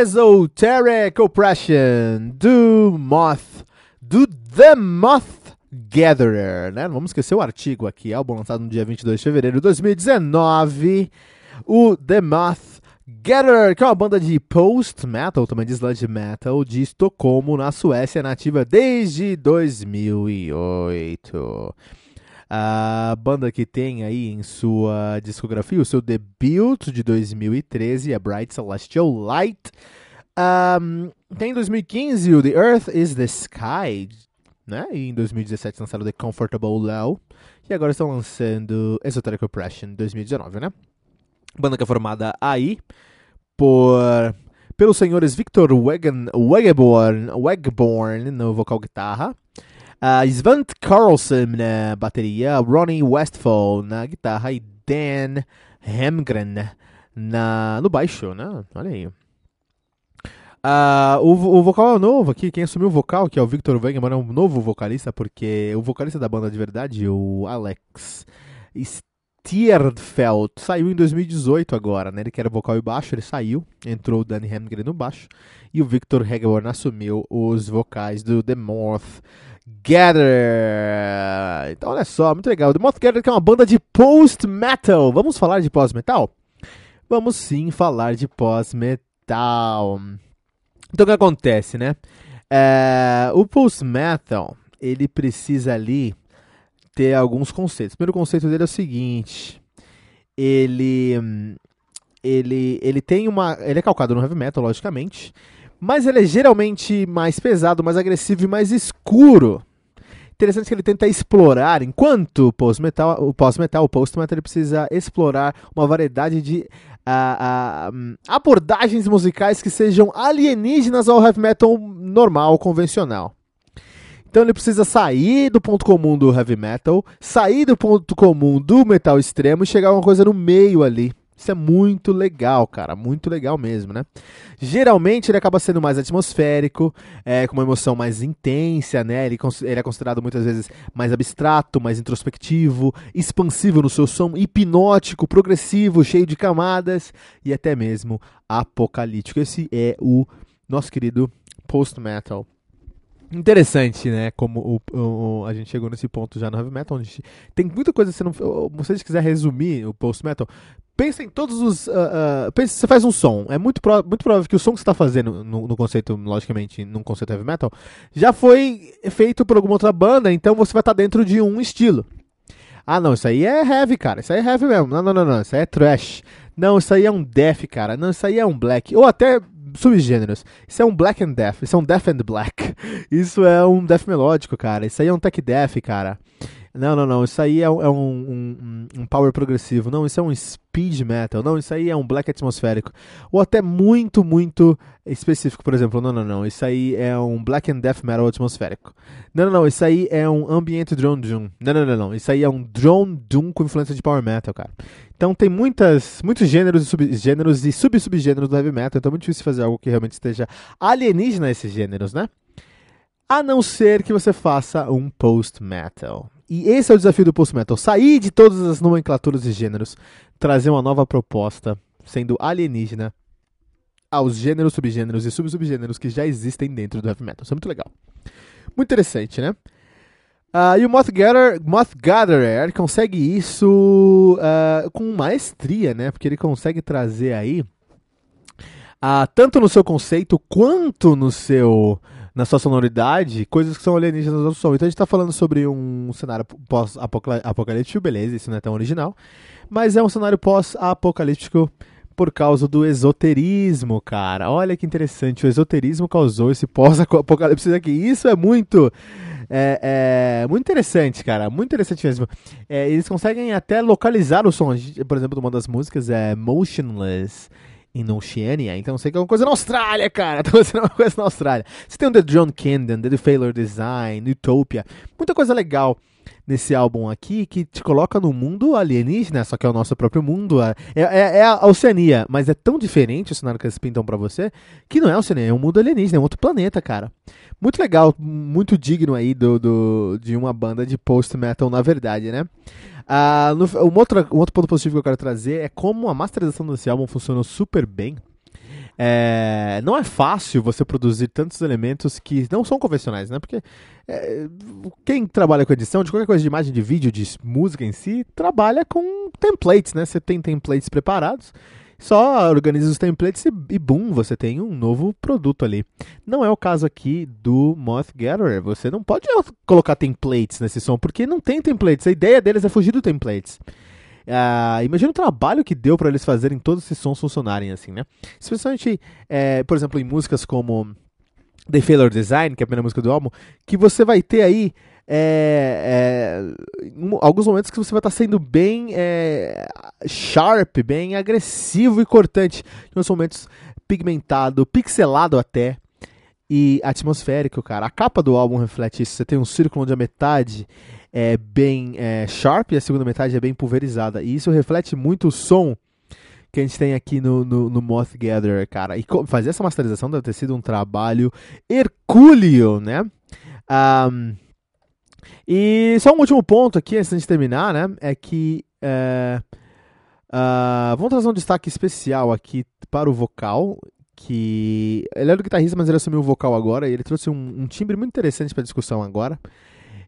Esoteric Oppression do Moth, do The Moth Gatherer, né? Não vamos esquecer o artigo aqui, álbum lançado no dia 22 de fevereiro de 2019. O The Moth Gatherer, que é uma banda de post-metal, também de sludge metal, de Estocolmo, na Suécia, nativa desde 2008. A banda que tem aí em sua discografia o seu debut de 2013, a Bright Celestial Light. Um, tem em 2015 o The Earth is the Sky, né? E em 2017 lançaram The Comfortable Low. E agora estão lançando Esoteric Oppression 2019, né? Banda que é formada aí por pelos senhores Victor Wegen, Wegeborn, Wegborn no vocal guitarra, Uh, Svante Carlson na bateria, Ronnie Westfall na guitarra e Dan Hemgren na, no baixo, né? Olha aí. Uh, o, o vocal é novo aqui, quem assumiu o vocal, que é o Victor Wegeman, é um novo vocalista, porque o vocalista da banda de verdade, o Alex Stierfeld, saiu em 2018 agora, né? Ele que era vocal e baixo, ele saiu, entrou o Danny Hemgren no baixo, e o Victor Hegeborn assumiu os vocais do The Moth Gather. Então, olha só, muito legal. The Moth Gather que é uma banda de post-metal. Vamos falar de pós-metal? Vamos sim falar de pós-metal. Então, o que acontece, né? É, o post-metal, ele precisa ali ter alguns conceitos. O primeiro conceito dele é o seguinte. Ele... Ele, ele tem uma. Ele é calcado no heavy metal, logicamente mas ele é geralmente mais pesado, mais agressivo e mais escuro. Interessante que ele tenta explorar, enquanto o post-metal, o pós-metal, o post-metal, ele precisa explorar uma variedade de uh, uh, abordagens musicais que sejam alienígenas ao heavy metal normal, convencional. Então ele precisa sair do ponto comum do heavy metal, sair do ponto comum do metal extremo e chegar a uma coisa no meio ali. Isso é muito legal, cara, muito legal mesmo, né? Geralmente ele acaba sendo mais atmosférico, é, com uma emoção mais intensa, né? Ele, ele é considerado muitas vezes mais abstrato, mais introspectivo, expansivo no seu som, hipnótico, progressivo, cheio de camadas e até mesmo apocalíptico. Esse é o nosso querido post-metal Interessante, né? Como o, o, a gente chegou nesse ponto já no heavy metal, onde tem muita coisa. Se, se você quiser resumir o post metal, pensa em todos os. Uh, uh, pensa, você faz um som. É muito, pro, muito provável que o som que você está fazendo no, no, conceito, logicamente, num conceito heavy metal, já foi feito por alguma outra banda, então você vai estar tá dentro de um estilo. Ah, não, isso aí é heavy, cara. Isso aí é heavy mesmo. Não, não, não, não. Isso aí é trash. Não, isso aí é um death, cara. Não, isso aí é um black. Ou até subgêneros. Isso é um black and death, isso é um death and black. Isso é um death melódico, cara. Isso aí é um tech death, cara. Não, não, não. Isso aí é, um, é um, um, um, power progressivo. Não, isso é um speed metal. Não, isso aí é um black atmosférico. Ou até muito, muito específico, por exemplo. Não, não, não. Isso aí é um black and death metal atmosférico. Não, não, não. Isso aí é um ambient drone doom. Não, não, não, não. Isso aí é um drone doom com influência de power metal, cara. Então tem muitas, muitos gêneros e subgêneros e sub-subgêneros do heavy metal. Então é muito difícil fazer algo que realmente esteja alienígena a esses gêneros, né? a não ser que você faça um post-metal. E esse é o desafio do post-metal: sair de todas as nomenclaturas e gêneros, trazer uma nova proposta, sendo alienígena, aos gêneros, subgêneros e sub-subgêneros que já existem dentro do heavy metal. Isso é muito legal. Muito interessante, né? Uh, e o Moth Gatherer, Moth Gatherer consegue isso uh, com maestria, né? Porque ele consegue trazer aí, uh, tanto no seu conceito quanto no seu na sua sonoridade, coisas que são alienígenas no som. Então a gente está falando sobre um cenário pós-apocalíptico, beleza, isso não é tão original, mas é um cenário pós-apocalíptico por causa do esoterismo, cara. Olha que interessante, o esoterismo causou esse pós-apocalipse aqui. Isso é muito é, é, muito interessante, cara. Muito interessante mesmo. É, eles conseguem até localizar o som. Por exemplo, uma das músicas é Motionless in Oceania. Então sei que é uma coisa na Austrália, cara. Tá acontecendo uma coisa na Austrália. Você tem o The John Camden, The Failure Design, Utopia. Muita coisa legal nesse álbum aqui que te coloca no mundo alienígena, só que é o nosso próprio mundo. É, é, é a Oceania, mas é tão diferente o cenário que eles pintam para você que não é Oceania, é um mundo alienígena, é um outro planeta, cara. Muito legal, muito digno aí do, do de uma banda de post-metal, na verdade, né? Ah, no, um, outro, um outro ponto positivo que eu quero trazer é como a masterização desse álbum funcionou super bem. É, não é fácil você produzir tantos elementos que não são convencionais, né? Porque é, quem trabalha com edição de qualquer coisa de imagem, de vídeo, de música em si, trabalha com templates, né? Você tem templates preparados só organiza os templates e, e boom, você tem um novo produto ali. Não é o caso aqui do Moth Gatherer. Você não pode colocar templates nesse som, porque não tem templates. A ideia deles é fugir do templates. Uh, imagina o trabalho que deu para eles fazerem todos esses sons funcionarem assim, né? Especialmente, é, por exemplo, em músicas como The Failure Design, que é a primeira música do álbum, que você vai ter aí é, é, em alguns momentos que você vai estar sendo bem é, sharp, bem agressivo e cortante. Em outros momentos pigmentado, pixelado até e atmosférico, cara. A capa do álbum reflete isso. Você tem um círculo onde a metade é bem é, sharp e a segunda metade é bem pulverizada. E isso reflete muito o som que a gente tem aqui no, no, no Moth Gatherer, cara. E fazer essa masterização deve ter sido um trabalho hercúleo, né? Um, e só um último ponto aqui, antes de terminar, né? É que. É, uh, vamos trazer um destaque especial aqui para o vocal. Que ele era o guitarrista, mas ele assumiu o vocal agora. E ele trouxe um, um timbre muito interessante para a discussão agora.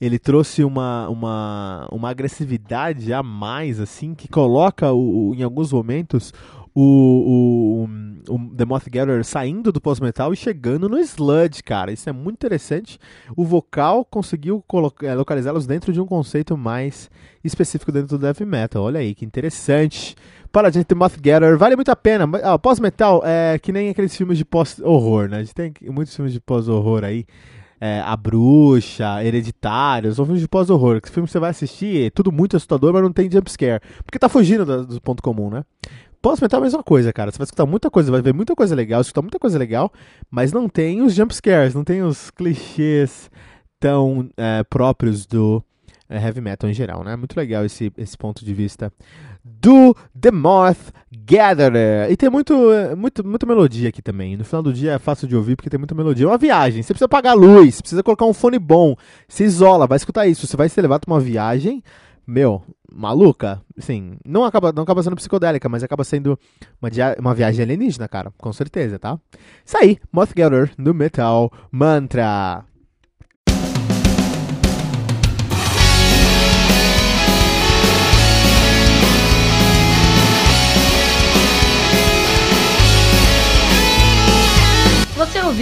Ele trouxe uma, uma, uma agressividade a mais, assim, que coloca o, o em alguns momentos o, o, o The Moth Gatherer saindo do pós-metal e chegando no sludge, cara. Isso é muito interessante. O vocal conseguiu é, localizá-los dentro de um conceito mais específico dentro do heavy metal. Olha aí, que interessante. Para a gente, The Moth Gatherer, vale muito a pena. Ah, pós-metal é que nem aqueles filmes de pós-horror, né? A gente tem muitos filmes de pós-horror aí. É, a Bruxa, Hereditário, são filmes de pós-horror. Que filme você vai assistir é tudo muito assustador, mas não tem jumpscare. Porque tá fugindo do, do ponto comum, né? Pós-metal é a mesma coisa, cara. Você vai escutar muita coisa, vai ver muita coisa legal, escutar muita coisa legal, mas não tem os jump scares, não tem os clichês tão é, próprios do é, heavy metal em geral, né? Muito legal esse, esse ponto de vista do The Moth Gatherer. E tem muito, é, muito, muita melodia aqui também. No final do dia é fácil de ouvir porque tem muita melodia. É uma viagem, você precisa pagar luz, precisa colocar um fone bom, se isola, vai escutar isso. Você vai ser levado para uma viagem meu, maluca, assim, não acaba, não acaba sendo psicodélica, mas acaba sendo uma, uma viagem alienígena, cara, com certeza, tá? Isso aí, Moth Gatherer no Metal Mantra.